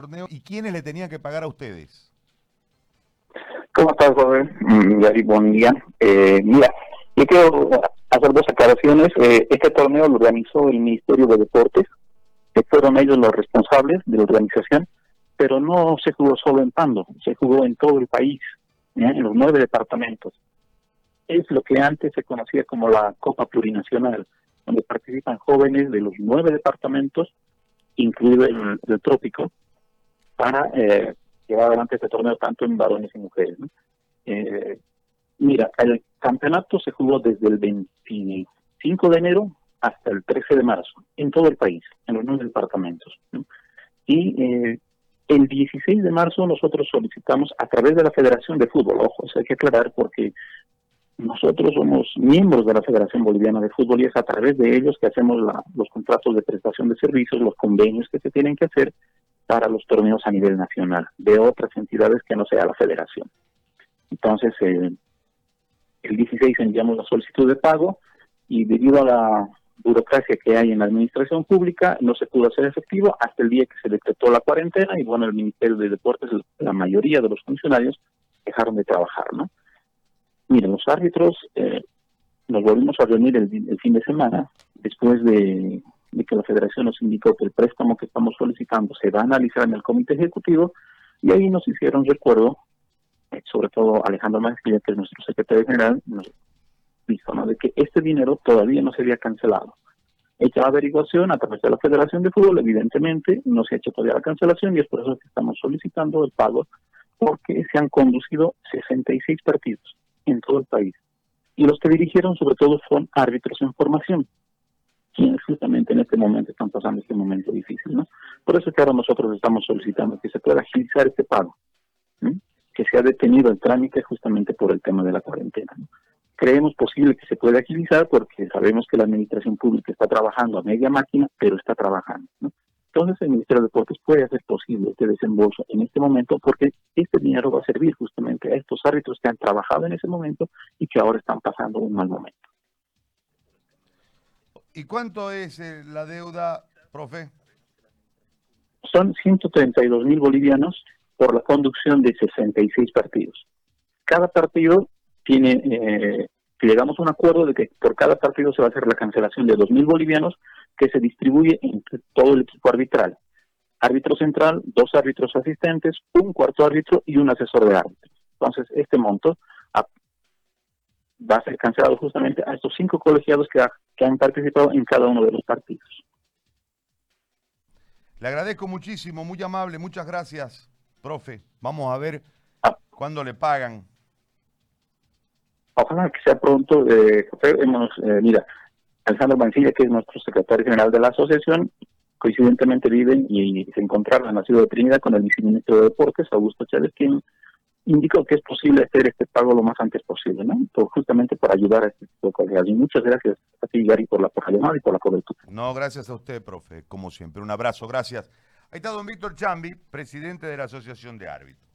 torneo y quiénes le tenían que pagar a ustedes? ¿Cómo estás, Robert? Mm, Gary, buen día. Eh, mira, yo quiero hacer dos aclaraciones. Eh, este torneo lo organizó el Ministerio de Deportes, que fueron ellos los responsables de la organización, pero no se jugó solo en Pando, se jugó en todo el país, en los nueve departamentos. Es lo que antes se conocía como la Copa Plurinacional, donde participan jóvenes de los nueve departamentos, incluido el, el trópico, para eh, llevar adelante este torneo tanto en varones y mujeres. Eh, mira, el campeonato se jugó desde el 25 de enero hasta el 13 de marzo, en todo el país, en los nueve departamentos. Y eh, el 16 de marzo nosotros solicitamos a través de la Federación de Fútbol, ojo, eso hay que aclarar porque nosotros somos miembros de la Federación Boliviana de Fútbol y es a través de ellos que hacemos los contratos de prestación de servicios, los convenios que se tienen que hacer para los torneos a nivel nacional, de otras entidades que no sea la federación. Entonces, eh, el 16 enviamos la solicitud de pago y debido a la burocracia que hay en la administración pública, no se pudo hacer efectivo hasta el día que se decretó la cuarentena y bueno, el Ministerio de Deportes, la mayoría de los funcionarios dejaron de trabajar, ¿no? Miren, los árbitros eh, nos volvimos a reunir el, fin de semana después de de que la federación nos indicó que el préstamo que estamos solicitando se va a analizar en el comité ejecutivo y ahí nos hicieron recuerdo, eh, sobre todo Alejandro Maestría, que es nuestro secretario general, nos dijo de que este dinero todavía no se había cancelado. Hecha la averiguación a través de la Federación de Fútbol, evidentemente no se ha hecho todavía la cancelación y es por eso que estamos solicitando el pago, porque se han conducido 66 partidos en todo el país. Y los que dirigieron sobre todo son árbitros en formación quienes justamente en este momento están pasando este momento difícil. ¿no? Por eso es que ahora nosotros estamos solicitando que se pueda agilizar este pago, que se ha detenido el trámite justamente por el tema de la cuarentena. Creemos posible que se pueda agilizar porque sabemos que la administración pública está trabajando a media máquina, pero está trabajando. Entonces el Ministerio de Deportes puede hacer posible este desembolso en este momento porque este dinero va a servir justamente a estos árbitros que han trabajado en ese momento y que ahora están pasando un mal momento. ¿Y cuánto es eh, la deuda, profe? Son 132 mil bolivianos por la conducción de 66 partidos. Cada partido tiene, eh, llegamos a un acuerdo de que por cada partido se va a hacer la cancelación de 2 mil bolivianos que se distribuye entre todo el equipo arbitral. Árbitro central, dos árbitros asistentes, un cuarto árbitro y un asesor de árbitros. Entonces, este monto va a ser cancelado justamente a estos cinco colegiados que, que han participado en cada uno de los partidos. Le agradezco muchísimo, muy amable, muchas gracias, profe. Vamos a ver ah. cuándo le pagan. Ojalá que sea pronto. Eh, hemos, eh, mira, Alejandro Mancilla, que es nuestro secretario general de la asociación, coincidentemente viven y, se encontraron en la ciudad de Trinidad con el viceministro de Deportes, Augusto Chávez, quien indicó que es posible hacer este pago lo más antes posible, ¿no? justamente para ayudar a este tipo de colegas. Y muchas gracias ti, Gary, por la, por llamada y por la cobertura. No, gracias a usted, profe, como siempre. Un abrazo, gracias. Ahí está don Víctor Chambi, presidente de la Asociación de Árbitros.